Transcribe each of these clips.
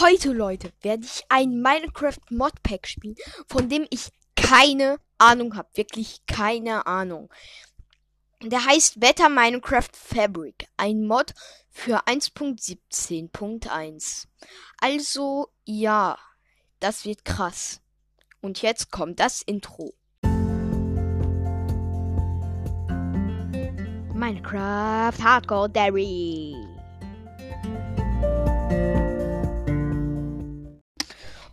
Heute, Leute, werde ich ein Minecraft Modpack spielen, von dem ich keine Ahnung habe. Wirklich keine Ahnung. Der heißt Better Minecraft Fabric. Ein Mod für 1.17.1. Also, ja, das wird krass. Und jetzt kommt das Intro. Minecraft Hardcore Dairy.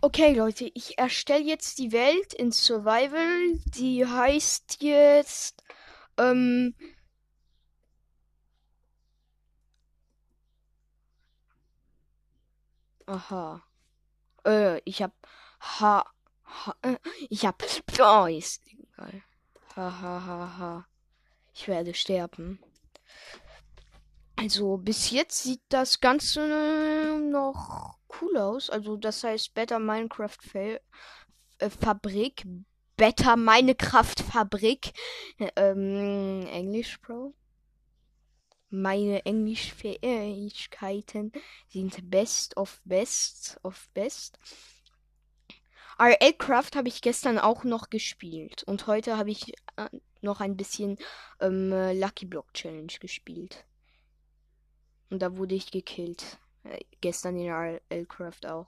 Okay, Leute, ich erstelle jetzt die Welt in Survival. Die heißt jetzt. Ähm. Aha. Äh, ich hab. Ha. ha äh, ich hab. Oh, ist egal. Ha, ha, ha, ha. Ich werde sterben. Also, bis jetzt sieht das Ganze noch cool aus. Also, das heißt Better Minecraft Fa äh, Fabrik. Better Minecraft Fabrik. Ähm, Englisch, Bro. Meine Englischfähigkeiten sind best of best of best. RL-Craft habe ich gestern auch noch gespielt. Und heute habe ich äh, noch ein bisschen ähm, Lucky Block Challenge gespielt. Und da wurde ich gekillt. Äh, gestern in RL-Craft auch.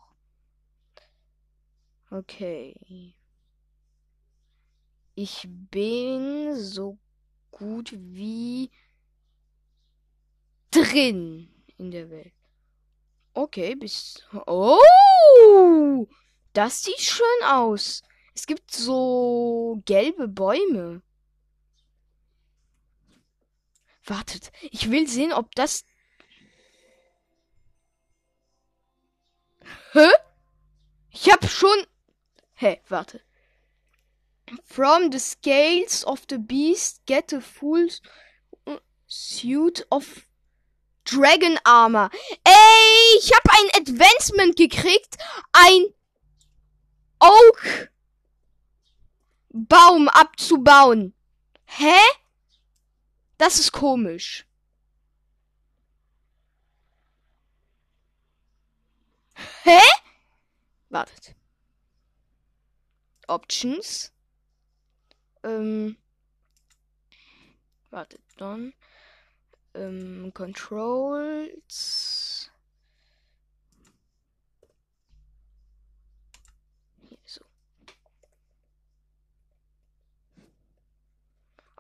Okay. Ich bin so gut wie drin in der Welt. Okay, bis. Oh! Das sieht schön aus. Es gibt so gelbe Bäume. Wartet, ich will sehen, ob das. Hä? Ich hab schon. Hä, warte. From the scales of the beast, get a full suit of Dragon Armor. Ey, ich hab ein Advancement gekriegt. Ein Oak Baum abzubauen. Hä? Das ist komisch. Hä? Wartet. Options. Ähm. Wartet, dann. Ähm, Controls.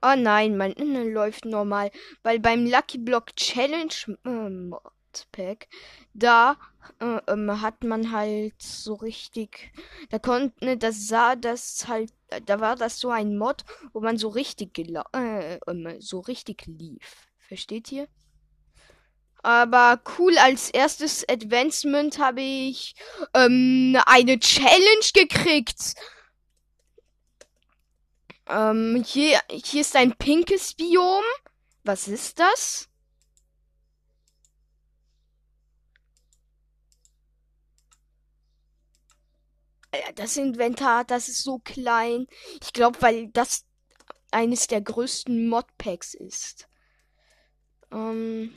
Oh nein, mein Innen läuft normal, weil beim Lucky Block Challenge äh, Modpack da äh, ähm, hat man halt so richtig, da konnte, ne, das sah das halt, da war das so ein Mod, wo man so richtig äh, ähm, so richtig lief. Versteht ihr? Aber cool, als erstes Advancement habe ich ähm, eine Challenge gekriegt. Ähm, hier, hier ist ein pinkes Biom. Was ist das? Das Inventar, das ist so klein. Ich glaube, weil das eines der größten Modpacks ist. Ähm,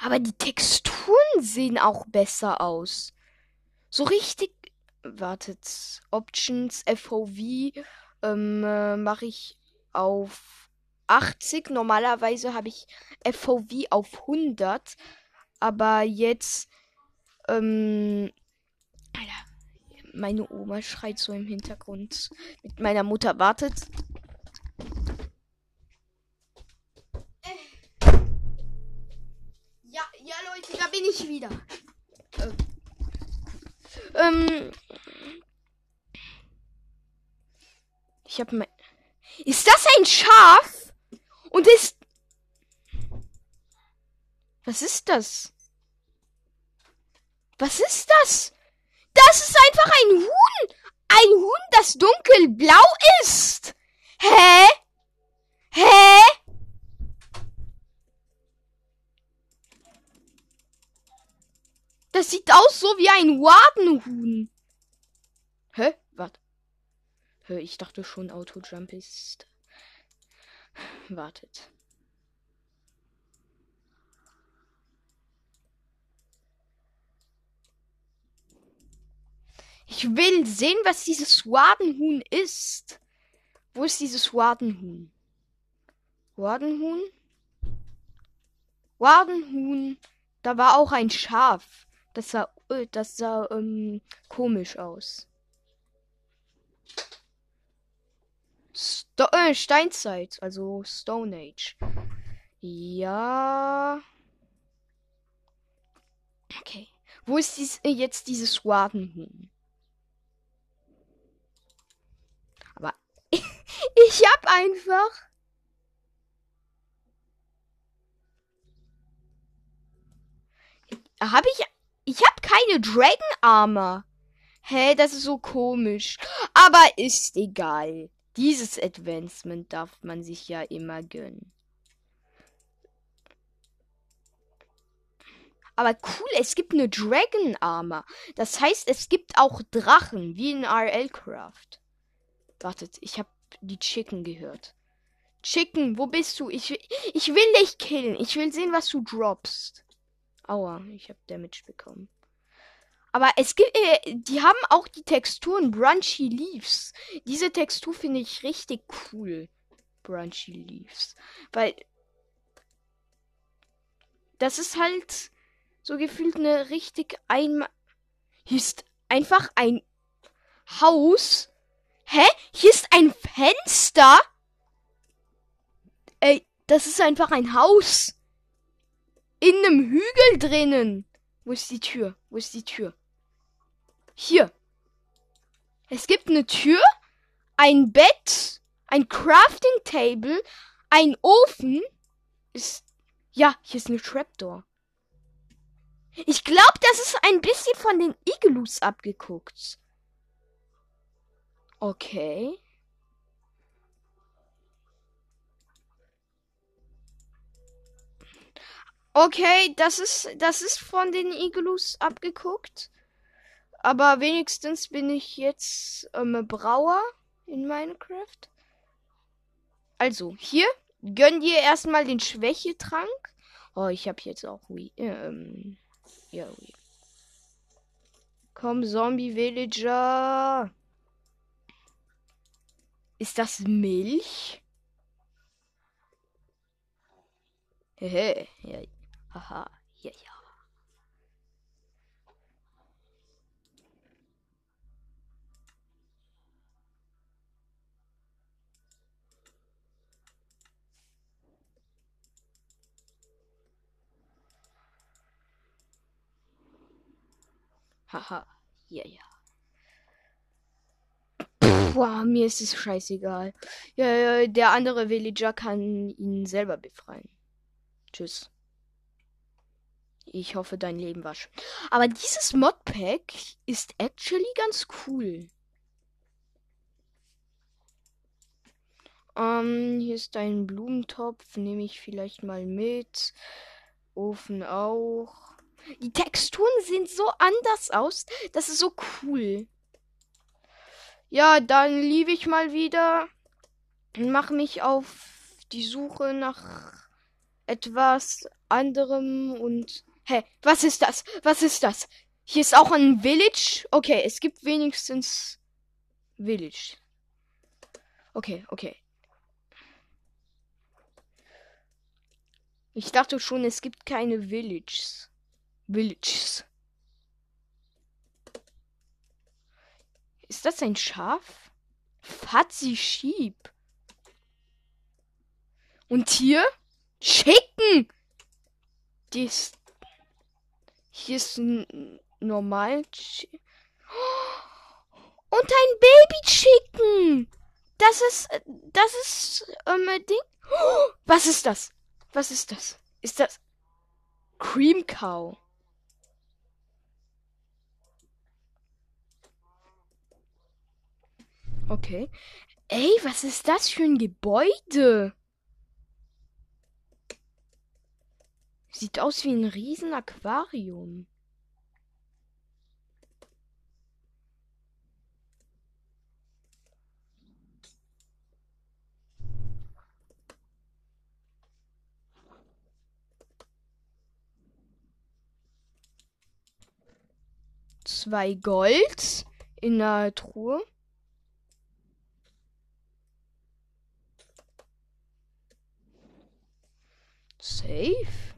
aber die Texturen sehen auch besser aus. So richtig. Wartet. Options, FOV ähm, äh, mache ich auf 80. Normalerweise habe ich FOV auf 100. Aber jetzt. Ähm, meine Oma schreit so im Hintergrund. Mit meiner Mutter wartet. Ja, ja, Leute, da bin ich wieder. Äh, ähm. Ich hab mein. Ist das ein Schaf? Und ist. Was ist das? Was ist das? Das ist einfach ein Huhn! Ein Huhn, das dunkelblau ist! Hä? Hä? Das sieht aus so wie ein Wadenhuhn. Hä? Warte. Ich dachte schon Autojump ist. Wartet. Ich will sehen, was dieses Wadenhuhn ist. Wo ist dieses Wadenhuhn? Wadenhuhn? Wadenhuhn. Da war auch ein Schaf. Das sah, äh, das sah ähm, komisch aus. Sto äh, Steinzeit, also Stone Age. Ja. Okay. Wo ist dies, äh, jetzt dieses Wadenhuhn? Ich hab einfach. Hab ich. Ich hab keine Dragon Armor. Hä, das ist so komisch. Aber ist egal. Dieses Advancement darf man sich ja immer gönnen. Aber cool, es gibt eine Dragon Armor. Das heißt, es gibt auch Drachen, wie in RL Craft. Wartet, ich habe die Chicken gehört. Chicken, wo bist du? Ich, ich will dich killen. Ich will sehen, was du droppst. Aua, ich habe Damage bekommen. Aber es gibt, äh, die haben auch die Texturen Brunchy Leaves. Diese Textur finde ich richtig cool. Brunchy Leaves. Weil das ist halt so gefühlt eine richtig ein. Hier ist einfach ein Haus. Hä? Hier ist ein Fenster? Ey, das ist einfach ein Haus. In einem Hügel drinnen. Wo ist die Tür? Wo ist die Tür? Hier. Es gibt eine Tür, ein Bett, ein Crafting Table, ein Ofen. Ist. Ja, hier ist eine Trapdoor. Ich glaube, das ist ein bisschen von den Igloos abgeguckt. Okay. Okay, das ist, das ist von den Igloos abgeguckt. Aber wenigstens bin ich jetzt ähm, Brauer in Minecraft. Also, hier gönn dir erstmal den Schwächetrank. Oh, ich habe jetzt auch ähm, ja, oui. Komm, Zombie-Villager. Ist das Milch? Hehe, ja. Haha, ja, ja. Haha. Ja, ja. Boah, mir ist es scheißegal. Ja, der andere Villager kann ihn selber befreien. Tschüss. Ich hoffe, dein Leben war schön. Aber dieses Modpack ist actually ganz cool. Ähm, hier ist ein Blumentopf. Nehme ich vielleicht mal mit. Ofen auch. Die Texturen sehen so anders aus. Das ist so cool. Ja, dann liebe ich mal wieder und mache mich auf die Suche nach etwas anderem und hä, was ist das? Was ist das? Hier ist auch ein Village. Okay, es gibt wenigstens Village. Okay, okay. Ich dachte schon, es gibt keine Villages. Villages. Ist das ein Schaf? Fuzzy Sheep. Und hier? Chicken! Dies. Hier ist ein normal. Und ein Baby Chicken! Das ist. Das ist. Ähm, Ding. Was ist das? Was ist das? Ist das. Cream Cow. Okay. Ey, was ist das für ein Gebäude? Sieht aus wie ein riesen Aquarium. Zwei Gold. in der Truhe. Safe.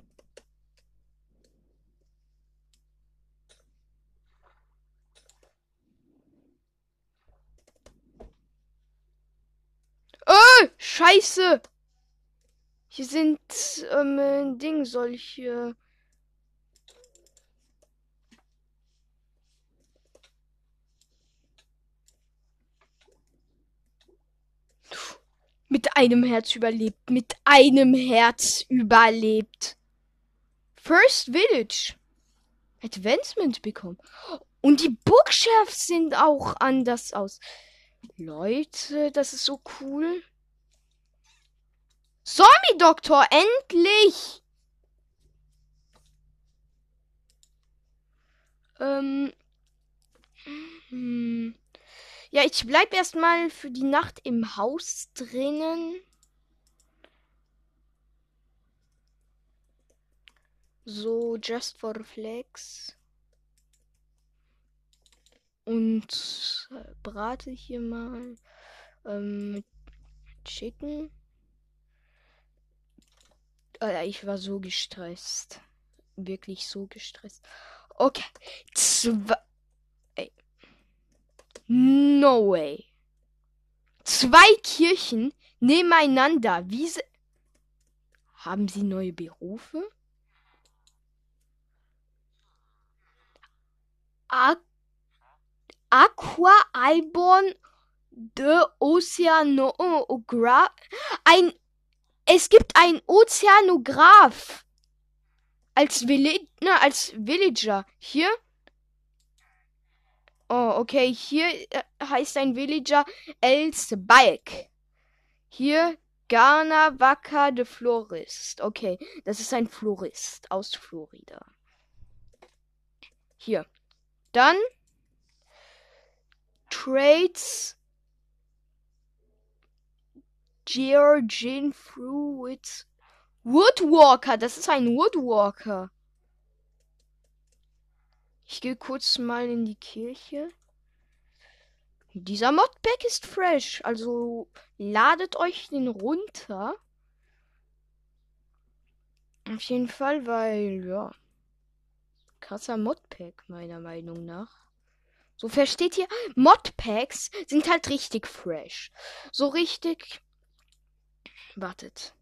Äh, Scheiße. Hier sind ähm, Ding solche. Mit einem Herz überlebt. Mit einem Herz überlebt. First Village. Advancement bekommen. Und die Bookshelves sind auch anders aus. Leute, das ist so cool. Zombie-Doktor, endlich! Ähm. Hm. Ja, ich bleib erstmal für die Nacht im Haus drinnen. So, just for flex. Und äh, brate hier mal ähm, Chicken. Alter, ich war so gestresst. Wirklich so gestresst. Okay. Zwei. No way. Zwei Kirchen nebeneinander. Wie se Haben sie neue Berufe? Ak Aqua Alborn de Oceanograph. Ein es gibt einen Ozeanograph. Als, Villi ne, als Villager. Hier. Oh, okay. Hier äh, heißt ein Villager Els Balk. Hier Ghana Vaca de Florist. Okay, das ist ein Florist aus Florida. Hier. Dann Trades Georgian Fruit. Woodwalker, das ist ein Woodwalker. Ich gehe kurz mal in die Kirche. Dieser Modpack ist fresh, also ladet euch den runter. Auf jeden Fall, weil, ja, krasser Modpack, meiner Meinung nach. So versteht ihr? Modpacks sind halt richtig fresh. So richtig Wartet.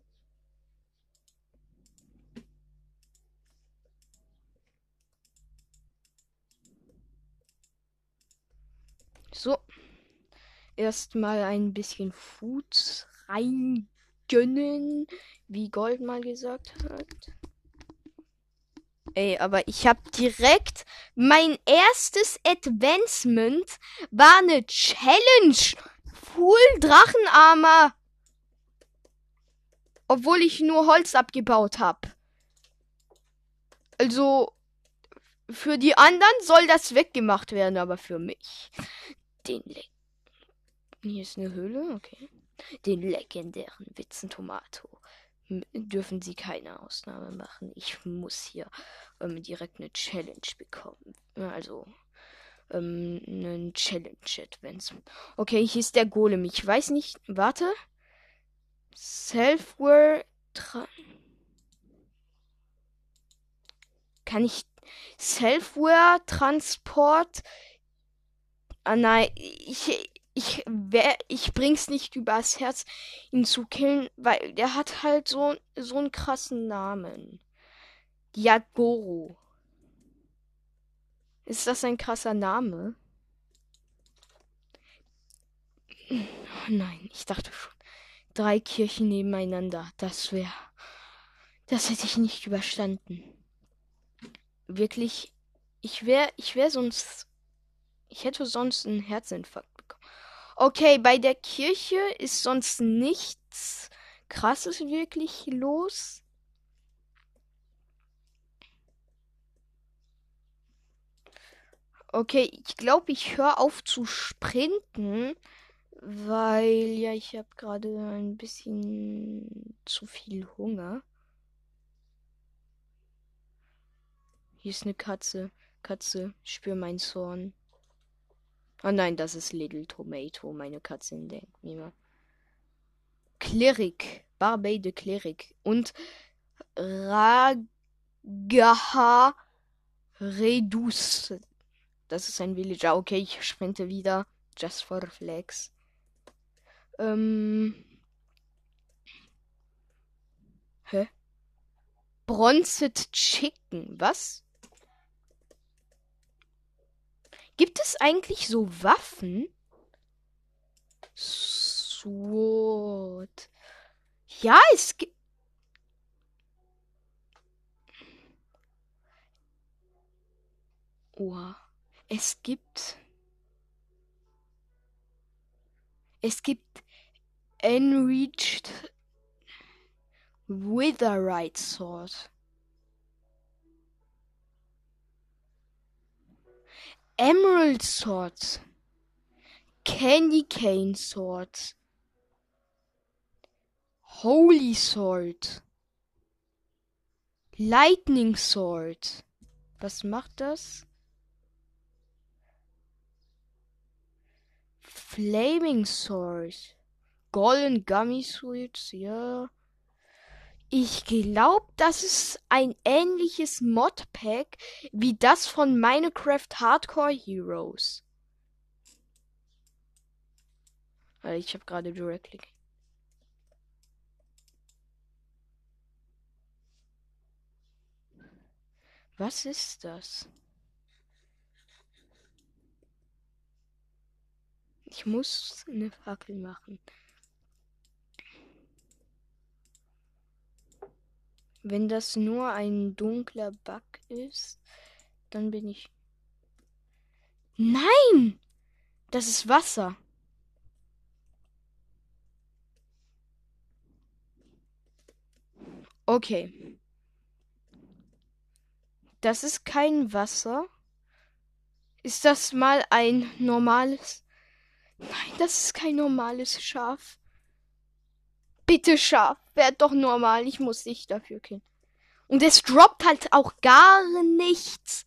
So. Erstmal ein bisschen Food reingönnen, wie Gold mal gesagt hat. Ey, aber ich hab direkt mein erstes Advancement war eine Challenge. Full Drachenarmer. Obwohl ich nur Holz abgebaut habe. Also, für die anderen soll das weggemacht werden, aber für mich. Den Hier ist eine Höhle, okay. Den legendären Witzentomato. Dürfen sie keine Ausnahme machen. Ich muss hier ähm, direkt eine Challenge bekommen. Also, ähm, einen Challenge-Advancement. Okay, hier ist der Golem. Ich weiß nicht. Warte. Selfware. Kann ich Selfware Transport? Ah nein, ich ich wer ich bring's nicht übers Herz ihn zu killen, weil der hat halt so so einen krassen Namen. Diagoro. Ist das ein krasser Name? Oh nein, ich dachte schon drei Kirchen nebeneinander. Das wäre. Das hätte ich nicht überstanden. Wirklich. Ich wäre. Ich wäre sonst. Ich hätte sonst einen Herzinfarkt. Okay, bei der Kirche ist sonst nichts krasses wirklich los. Okay, ich glaube, ich höre auf zu sprinten. Weil, ja, ich habe gerade ein bisschen zu viel Hunger. Hier ist eine Katze. Katze, spür mein Zorn. Oh nein, das ist Little Tomato, meine Katze denkt mir mal. Klerik. Barbey de Klerik. Und Ragaha Redus. Das ist ein Villager. Okay, ich sprinte wieder. Just for Flex. Ähm. Hä? Bronzed Chicken. Was? Gibt es eigentlich so Waffen? Sword. Ja, es gibt. Oha. Es gibt. Es gibt Enriched Witherite Sword. Emerald Sword. Candy Cane Sword. Holy Sword. Lightning Sword. Was macht das? Flaming Sword. Golden Gummy Sweets, ja. Ich glaube, das ist ein ähnliches Modpack wie das von Minecraft Hardcore Heroes. Ich habe gerade directly. Was ist das? Ich muss eine Fackel machen. Wenn das nur ein dunkler Bug ist, dann bin ich. Nein! Das ist Wasser. Okay. Das ist kein Wasser. Ist das mal ein normales? Nein, das ist kein normales Schaf. Bitte Schaf, werd doch normal. Ich muss dich dafür killen. Und es droppt halt auch gar nichts.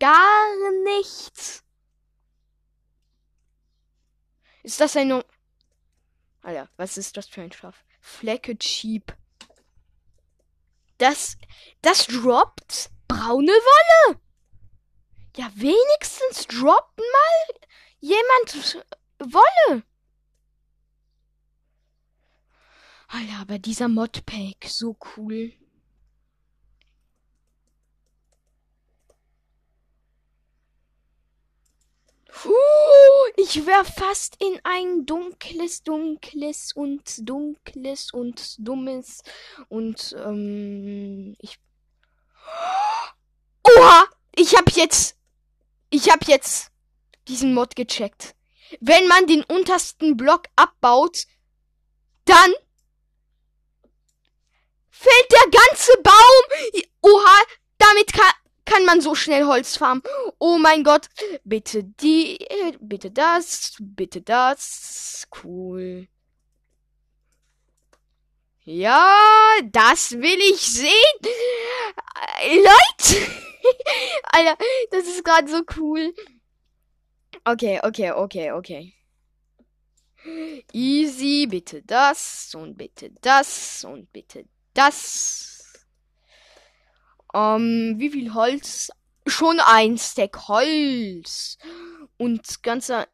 Gar nichts. Ist das ein... Alter, was ist das für ein Schaf? Flecke Sheep. Das... Das droppt braune Wolle. Ja, wenigstens droppt mal jemand Wolle. Alter, aber dieser Modpack, so cool. Puh, ich wäre fast in ein dunkles, dunkles und dunkles und dummes und ähm, ich Oha! Ich hab jetzt. Ich hab jetzt diesen Mod gecheckt. Wenn man den untersten Block abbaut, dann fällt der ganze Baum. Oha, damit kann, kann man so schnell Holz farmen. Oh mein Gott. Bitte die, bitte das, bitte das. Cool. Ja, das will ich sehen. Äh, Leute. Alter, das ist gerade so cool. Okay, okay, okay, okay. Easy, bitte das und bitte das und bitte das. Ähm, wie viel Holz? Schon ein Stack Holz. Und ganzer.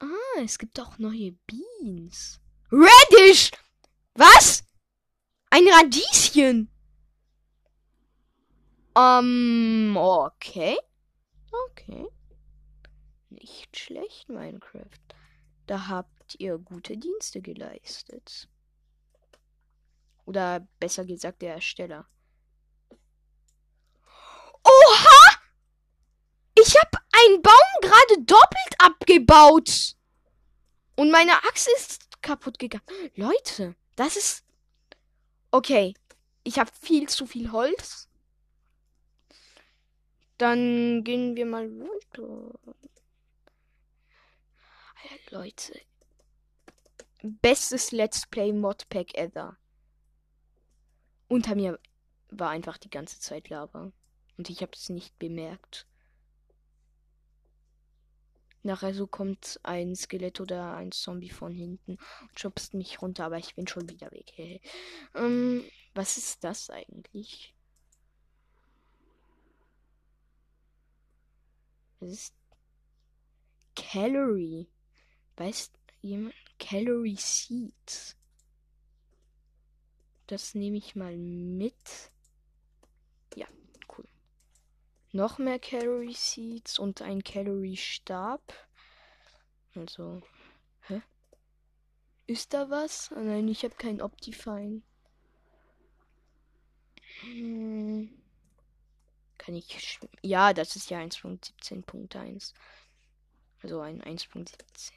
Ah, es gibt auch neue Beans. Radish! Was? Ein Radieschen. Ähm, okay. Okay. Nicht schlecht, Minecraft. Da habt ihr gute Dienste geleistet. Oder besser gesagt, der Ersteller. Oha! Ich hab einen Baum gerade doppelt abgebaut. Und meine Axt ist kaputt gegangen. Leute, das ist. Okay. Ich habe viel zu viel Holz. Dann gehen wir mal weiter. Leute. Bestes Let's Play Modpack ever. Unter mir war einfach die ganze Zeit Lava. Und ich habe es nicht bemerkt. Nachher so kommt ein Skelett oder ein Zombie von hinten und schubst mich runter, aber ich bin schon wieder weg. ähm, was ist das eigentlich? Das ist Calorie. Weißt jemand? Calorie Seeds. Das nehme ich mal mit. Ja, cool. Noch mehr Calorie Seeds und ein Calorie Stab. Also, hä? Ist da was? Oh nein, ich habe kein Optifine. Hm. Kann ich. Ja, das ist ja 1.17.1. Also ein 1.17.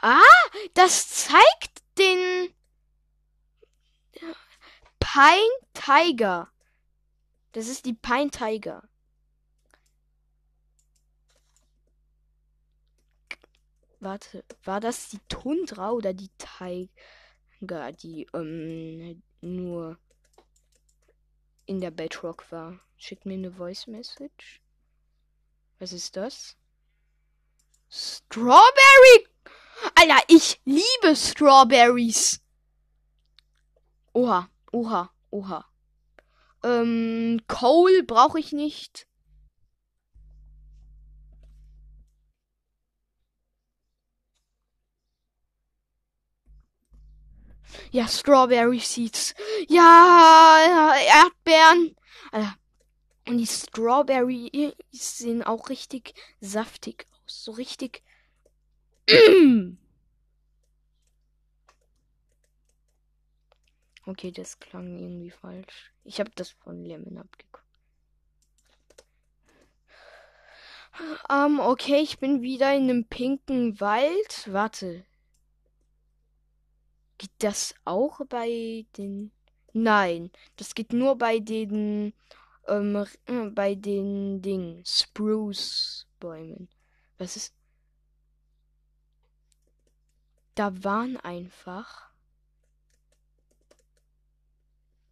Ah, das zeigt den Pine Tiger. Das ist die Pine Tiger. Warte, war das die Tundra oder die Tiger, die ähm, nur in der Bedrock war? Schick mir eine Voice Message. Was ist das? Strawberry! Alter, ich liebe Strawberries. Oha, oha, oha. Ähm, Coal brauche ich nicht. Ja, Strawberry Seeds. Ja, Erdbeeren. Alter. Und die Strawberry sehen auch richtig saftig so richtig. okay, das klang irgendwie falsch. Ich habe das von Lemon abgeguckt. Ähm, okay, ich bin wieder in einem pinken Wald. Warte. Geht das auch bei den. Nein, das geht nur bei den. Ähm, bei den Ding. Spruce-Bäumen. Was ist. Da waren einfach.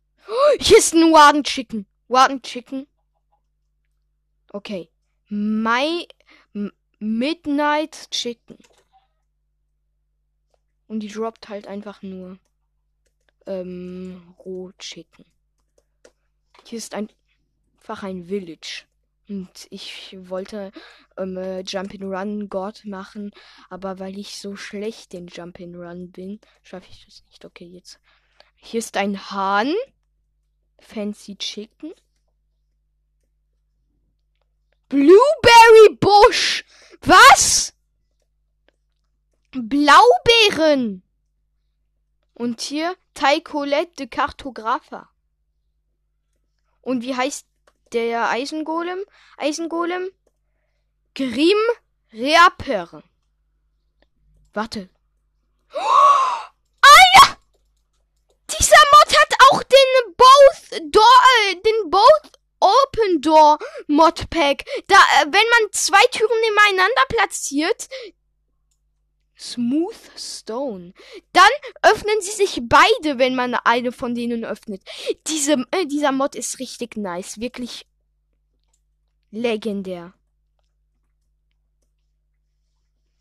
Oh, hier ist ein Warden Chicken. Warden Chicken. Okay. My Midnight Chicken. Und die droppt halt einfach nur ähm, Roh Chicken. Hier ist einfach ein Village. Und ich wollte ähm, äh, Jump'n'Run God machen, aber weil ich so schlecht in Jump'n'Run bin, schaffe ich das nicht. Okay, jetzt. Hier ist ein Hahn. Fancy Chicken. Blueberry Bush. Was? Blaubeeren. Und hier Taikolette de Cartographer. Und wie heißt der Eisengolem, Eisengolem, Grim Reaper. Warte. Oh, Alter! Dieser Mod hat den Both Door, äh, den Both Open Door Modpack. Da, äh, wenn man zwei Türen nebeneinander platziert, Smooth Stone. Dann öffnen sie sich beide, wenn man eine von denen öffnet. Diese, äh, dieser Mod ist richtig nice. Wirklich legendär.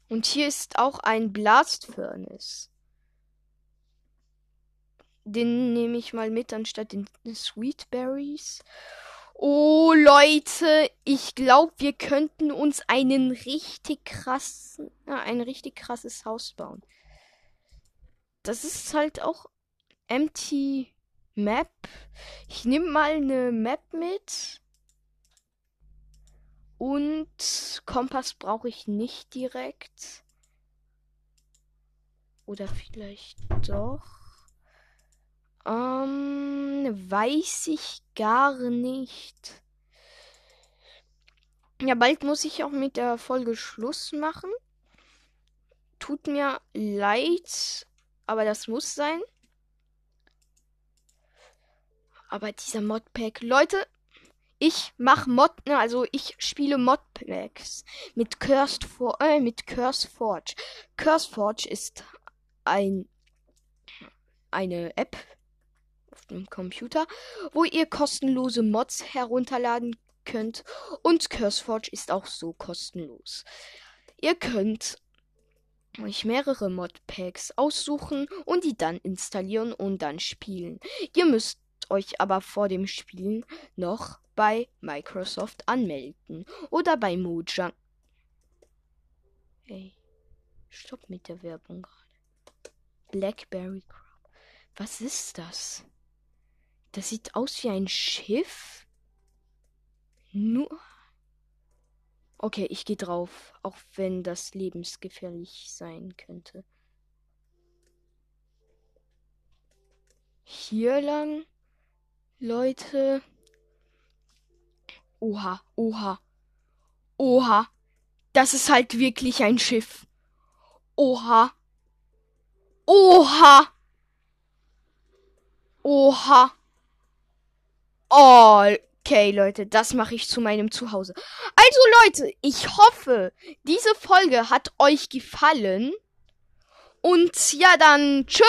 Und hier ist auch ein Blast Furnace. Den nehme ich mal mit anstatt den Sweetberries. Oh Leute, ich glaube, wir könnten uns einen richtig krassen, ein richtig krasses Haus bauen. Das ist halt auch empty Map. Ich nehme mal eine Map mit. Und Kompass brauche ich nicht direkt. Oder vielleicht doch. Ähm, weiß ich gar nicht. Ja, bald muss ich auch mit der Folge Schluss machen. Tut mir leid, aber das muss sein. Aber dieser Modpack, Leute, ich mache Mod, ne, also ich spiele Modpacks mit Cursed For, äh, mit Curse Forge. Curse Forge ist ein eine App, dem Computer, wo ihr kostenlose Mods herunterladen könnt. Und CurseForge ist auch so kostenlos. Ihr könnt euch mehrere Modpacks aussuchen und die dann installieren und dann spielen. Ihr müsst euch aber vor dem Spielen noch bei Microsoft anmelden oder bei Mojang. Ey, stopp mit der Werbung gerade. Blackberry Crop. Was ist das? Das sieht aus wie ein Schiff. Nur. Okay, ich gehe drauf, auch wenn das lebensgefährlich sein könnte. Hier lang, Leute. Oha, oha. Oha. Das ist halt wirklich ein Schiff. Oha. Oha. Oha. Okay, Leute, das mache ich zu meinem Zuhause. Also, Leute, ich hoffe, diese Folge hat euch gefallen. Und ja, dann tschüss.